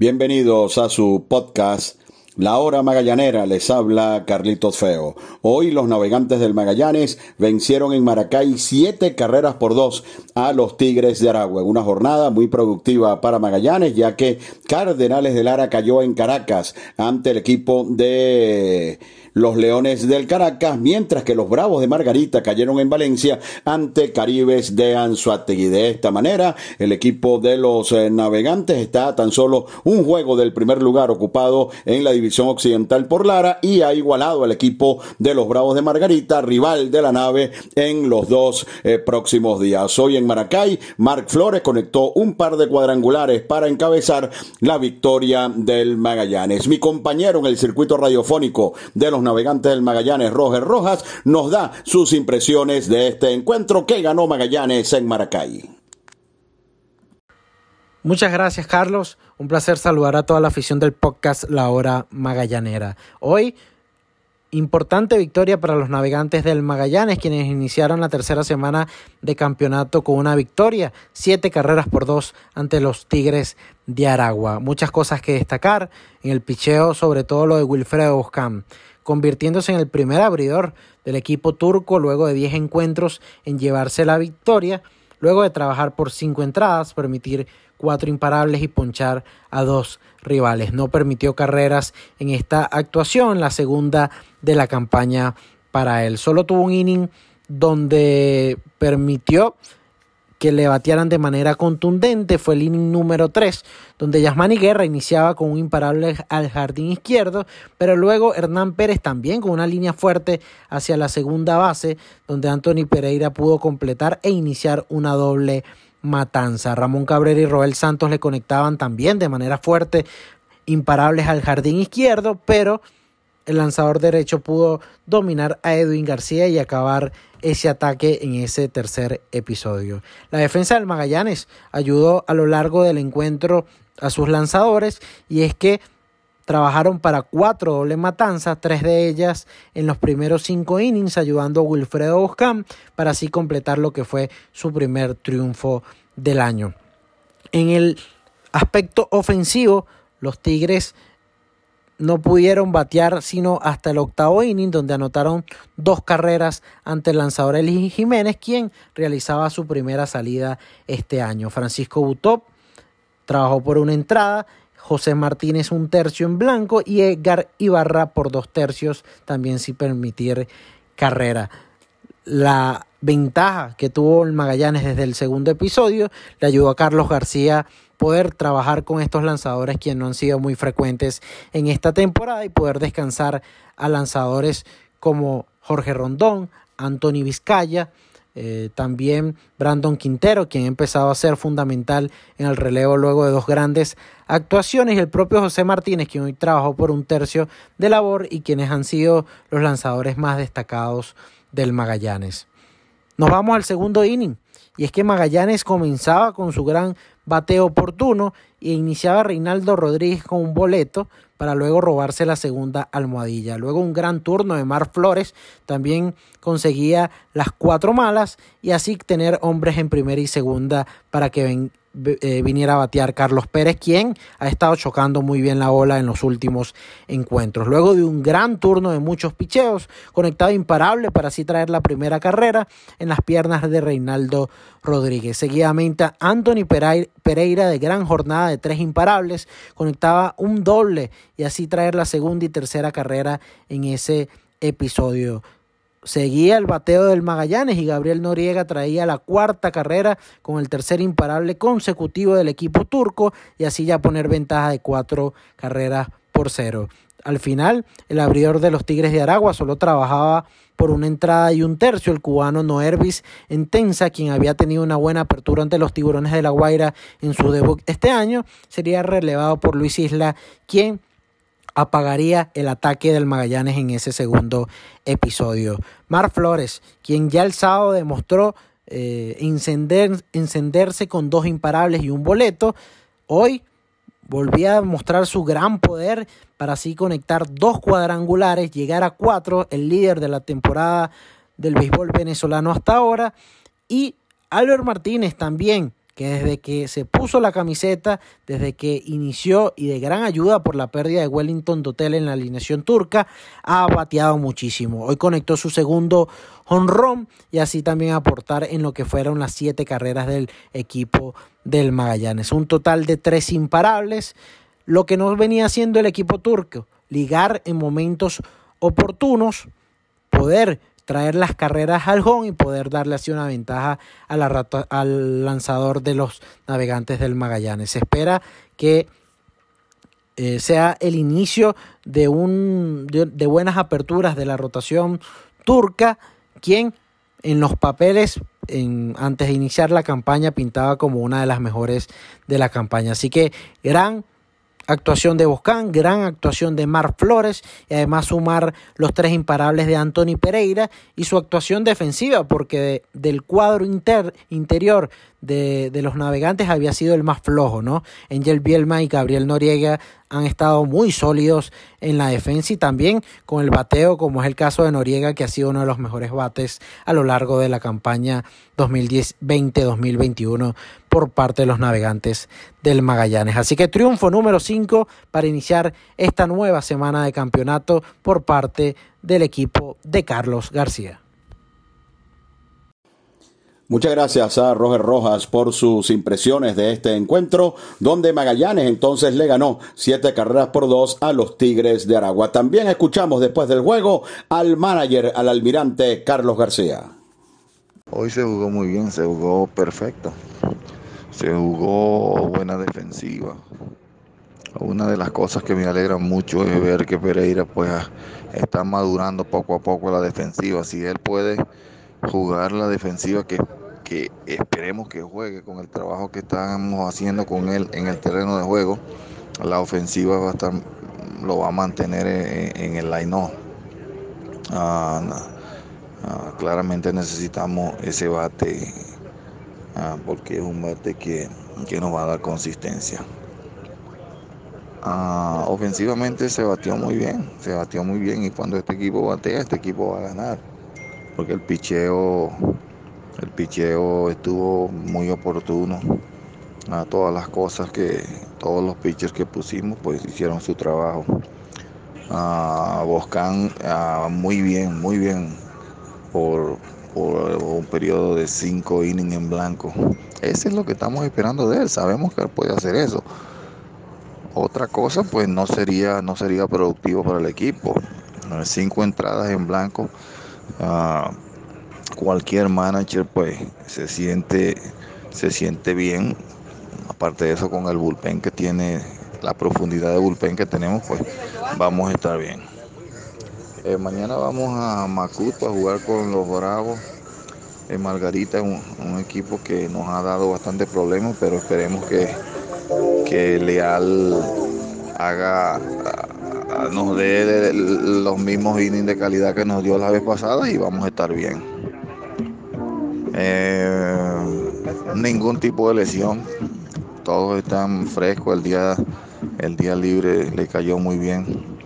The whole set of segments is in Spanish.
Bienvenidos a su podcast La Hora Magallanera, les habla Carlitos Feo. Hoy los navegantes del Magallanes vencieron en Maracay siete carreras por dos a los Tigres de Aragua. Una jornada muy productiva para Magallanes, ya que Cardenales de Lara cayó en Caracas ante el equipo de los Leones del Caracas, mientras que los Bravos de Margarita cayeron en Valencia ante Caribes de Anzuategui. De esta manera, el equipo de los eh, navegantes está tan solo un juego del primer lugar ocupado en la división occidental por Lara y ha igualado al equipo de los Bravos de Margarita, rival de la nave, en los dos eh, próximos días. Hoy en Maracay, Marc Flores conectó un par de cuadrangulares para encabezar la victoria del Magallanes. Mi compañero en el circuito radiofónico de los navegante del Magallanes, Roger Rojas, nos da sus impresiones de este encuentro que ganó Magallanes en Maracay. Muchas gracias, Carlos. Un placer saludar a toda la afición del podcast La Hora Magallanera. Hoy, importante victoria para los navegantes del Magallanes, quienes iniciaron la tercera semana de campeonato con una victoria, siete carreras por dos ante los Tigres de Aragua. Muchas cosas que destacar en el picheo, sobre todo lo de Wilfredo Oscam convirtiéndose en el primer abridor del equipo turco luego de 10 encuentros en llevarse la victoria, luego de trabajar por 5 entradas, permitir 4 imparables y ponchar a dos rivales. No permitió carreras en esta actuación, la segunda de la campaña para él. Solo tuvo un inning donde permitió que le batearan de manera contundente fue el inning número 3, donde Yasmani Guerra iniciaba con un imparable al jardín izquierdo, pero luego Hernán Pérez también con una línea fuerte hacia la segunda base, donde Anthony Pereira pudo completar e iniciar una doble matanza. Ramón Cabrera y Roel Santos le conectaban también de manera fuerte, imparables al jardín izquierdo, pero el lanzador derecho pudo dominar a Edwin García y acabar ese ataque en ese tercer episodio. La defensa del Magallanes ayudó a lo largo del encuentro a sus lanzadores y es que trabajaron para cuatro doble matanzas, tres de ellas en los primeros cinco innings, ayudando a Wilfredo Boscán para así completar lo que fue su primer triunfo del año. En el aspecto ofensivo, los Tigres no pudieron batear sino hasta el octavo inning, donde anotaron dos carreras ante el lanzador Eli Jiménez, quien realizaba su primera salida este año. Francisco Butop trabajó por una entrada, José Martínez un tercio en blanco y Edgar Ibarra por dos tercios, también sin permitir carrera. La ventaja que tuvo el Magallanes desde el segundo episodio le ayudó a Carlos García poder trabajar con estos lanzadores quienes no han sido muy frecuentes en esta temporada y poder descansar a lanzadores como Jorge Rondón, Anthony Vizcaya, eh, también Brandon Quintero, quien ha empezado a ser fundamental en el relevo luego de dos grandes actuaciones, y el propio José Martínez, quien hoy trabajó por un tercio de labor y quienes han sido los lanzadores más destacados del Magallanes. Nos vamos al segundo inning, y es que Magallanes comenzaba con su gran bateo oportuno e iniciaba Reinaldo Rodríguez con un boleto para luego robarse la segunda almohadilla. Luego un gran turno de Mar Flores también conseguía las cuatro malas y así tener hombres en primera y segunda para que eh, viniera a batear Carlos Pérez, quien ha estado chocando muy bien la ola en los últimos encuentros. Luego de un gran turno de muchos picheos, conectado imparable para así traer la primera carrera en las piernas de Reinaldo Rodríguez. Seguidamente, Anthony Pereira de gran jornada de tres imparables, conectaba un doble y así traer la segunda y tercera carrera en ese episodio seguía el bateo del Magallanes y Gabriel Noriega traía la cuarta carrera con el tercer imparable consecutivo del equipo turco y así ya poner ventaja de cuatro carreras por cero. Al final, el abridor de los Tigres de Aragua solo trabajaba por una entrada y un tercio. El cubano Noervis Entensa, quien había tenido una buena apertura ante los Tiburones de la Guaira en su debut este año, sería relevado por Luis Isla, quien apagaría el ataque del Magallanes en ese segundo episodio. Mar Flores, quien ya el sábado demostró eh, encenderse con dos imparables y un boleto, hoy volvía a mostrar su gran poder para así conectar dos cuadrangulares, llegar a cuatro, el líder de la temporada del béisbol venezolano hasta ahora, y Albert Martínez también que desde que se puso la camiseta, desde que inició y de gran ayuda por la pérdida de Wellington Dotel en la alineación turca, ha bateado muchísimo. Hoy conectó su segundo honrón y así también aportar en lo que fueron las siete carreras del equipo del Magallanes. Un total de tres imparables, lo que no venía haciendo el equipo turco, ligar en momentos oportunos, poder traer las carreras al home y poder darle así una ventaja a la al lanzador de los navegantes del Magallanes. Se espera que eh, sea el inicio de, un, de, buenas aperturas de la rotación turca, quien en los papeles en, antes de iniciar la campaña pintaba como una de las mejores de la campaña. Así que gran actuación de Boscán, gran actuación de Mar Flores y además sumar los tres imparables de Anthony Pereira y su actuación defensiva porque del cuadro inter, interior de, de, los navegantes había sido el más flojo, ¿no? Angel Bielma y Gabriel Noriega han estado muy sólidos en la defensa y también con el bateo, como es el caso de Noriega, que ha sido uno de los mejores bates a lo largo de la campaña 2020-2021 por parte de los navegantes del Magallanes. Así que triunfo número 5 para iniciar esta nueva semana de campeonato por parte del equipo de Carlos García. Muchas gracias a Roger Rojas por sus impresiones de este encuentro, donde Magallanes entonces le ganó siete carreras por dos a los Tigres de Aragua. También escuchamos después del juego al manager, al almirante Carlos García. Hoy se jugó muy bien, se jugó perfecto, se jugó buena defensiva. Una de las cosas que me alegra mucho es ver que Pereira pues está madurando poco a poco la defensiva. Si él puede jugar la defensiva que, que esperemos que juegue con el trabajo que estamos haciendo con él en el terreno de juego. La ofensiva va a estar, lo va a mantener en, el line ah, ah, claramente necesitamos ese bate ah, porque es un bate que, que, nos va a dar consistencia. ofensivamente se batió muy bien, se batió muy bien y cuando este equipo batea, este equipo va a ganar porque el picheo, el picheo estuvo muy oportuno. A todas las cosas que, todos los pitchers que pusimos, pues hicieron su trabajo. A Boscan muy bien, muy bien por, un periodo de cinco innings en blanco. Ese es lo que estamos esperando de él. Sabemos que él puede hacer eso. Otra cosa, pues no sería, no sería productivo para el equipo. Cinco entradas en blanco cualquier manager pues se siente, se siente bien. Aparte de eso, con el bullpen que tiene, la profundidad de bullpen que tenemos, pues vamos a estar bien. Eh, mañana vamos a Macuto a jugar con los Bravos. en Margarita es un, equipo que nos ha dado bastante problemas, pero esperemos que, que Leal haga nos dé los mismos innings de calidad que nos dio la vez pasada y vamos a estar bien. Eh, ningún tipo de lesión, todos están frescos, el día, el día libre le cayó muy bien.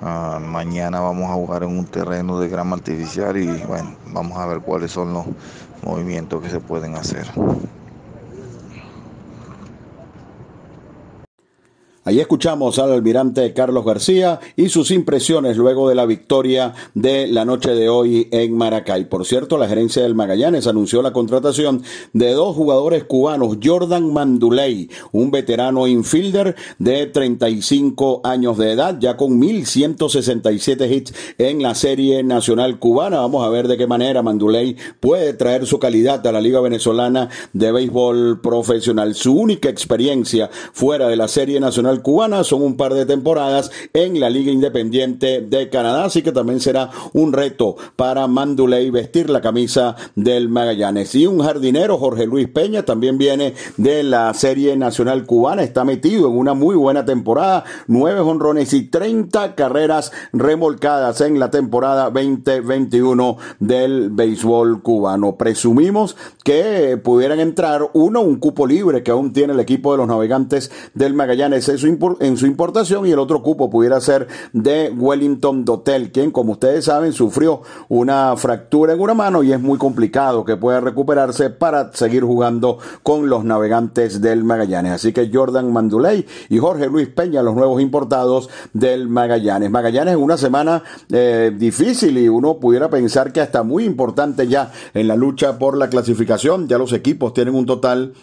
Ah, mañana vamos a jugar en un terreno de grama artificial y bueno, vamos a ver cuáles son los movimientos que se pueden hacer. Ahí escuchamos al almirante Carlos García y sus impresiones luego de la victoria de la noche de hoy en Maracay. Por cierto, la gerencia del Magallanes anunció la contratación de dos jugadores cubanos, Jordan Manduley, un veterano infielder de 35 años de edad, ya con 1167 hits en la serie nacional cubana. Vamos a ver de qué manera Manduley puede traer su calidad a la Liga Venezolana de Béisbol Profesional. Su única experiencia fuera de la serie nacional cubana, son un par de temporadas en la Liga Independiente de Canadá, así que también será un reto para Manduley vestir la camisa del Magallanes. Y un jardinero, Jorge Luis Peña, también viene de la Serie Nacional Cubana, está metido en una muy buena temporada, nueve honrones y 30 carreras remolcadas en la temporada 2021 del béisbol cubano. Presumimos que pudieran entrar uno, un cupo libre que aún tiene el equipo de los navegantes del Magallanes en su importación y el otro cupo pudiera ser de Wellington Dotel, quien como ustedes saben sufrió una fractura en una mano y es muy complicado que pueda recuperarse para seguir jugando con los navegantes del Magallanes. Así que Jordan Manduley y Jorge Luis Peña, los nuevos importados del Magallanes. Magallanes una semana eh, difícil y uno pudiera pensar que hasta muy importante ya en la lucha por la clasificación. Ya los equipos tienen un total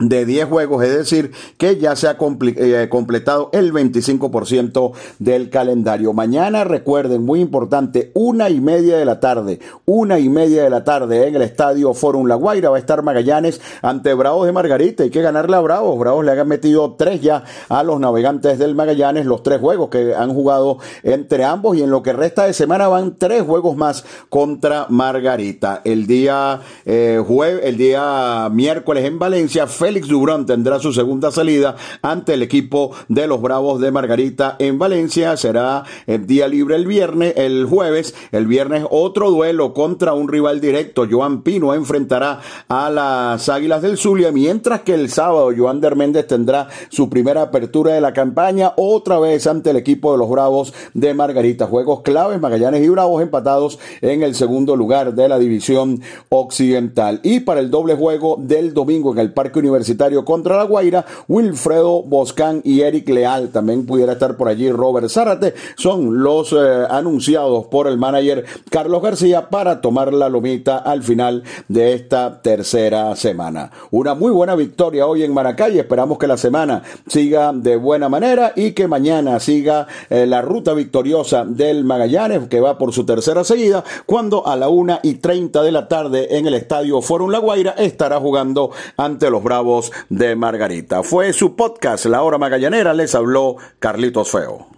de 10 juegos, es decir, que ya se ha eh, completado el 25% del calendario. Mañana, recuerden, muy importante, una y media de la tarde, una y media de la tarde en el estadio Forum La Guaira va a estar Magallanes ante Bravos de Margarita. Hay que ganarle a Bravos. Bravos le han metido tres ya a los navegantes del Magallanes, los tres juegos que han jugado entre ambos y en lo que resta de semana van tres juegos más contra Margarita. El día eh, jueves, el día miércoles en Valencia, Félix Dubrón tendrá su segunda salida ante el equipo de los Bravos de Margarita en Valencia. Será el día libre el viernes, el jueves. El viernes otro duelo contra un rival directo. Joan Pino enfrentará a las Águilas del Zulia, mientras que el sábado Joan Derméndez tendrá su primera apertura de la campaña otra vez ante el equipo de los Bravos de Margarita. Juegos claves, Magallanes y Bravos empatados en el segundo lugar de la división occidental. Y para el doble juego del domingo en el Parque Universitario Universitario contra La Guaira, Wilfredo Boscán y Eric Leal. También pudiera estar por allí Robert Zárate. Son los eh, anunciados por el manager Carlos García para tomar la lomita al final de esta tercera semana. Una muy buena victoria hoy en Maracay. Esperamos que la semana siga de buena manera y que mañana siga eh, la ruta victoriosa del Magallanes, que va por su tercera seguida, cuando a la una y treinta de la tarde en el estadio Forum La Guaira estará jugando ante los Bravos de Margarita. Fue su podcast La Hora Magallanera, les habló Carlitos Feo.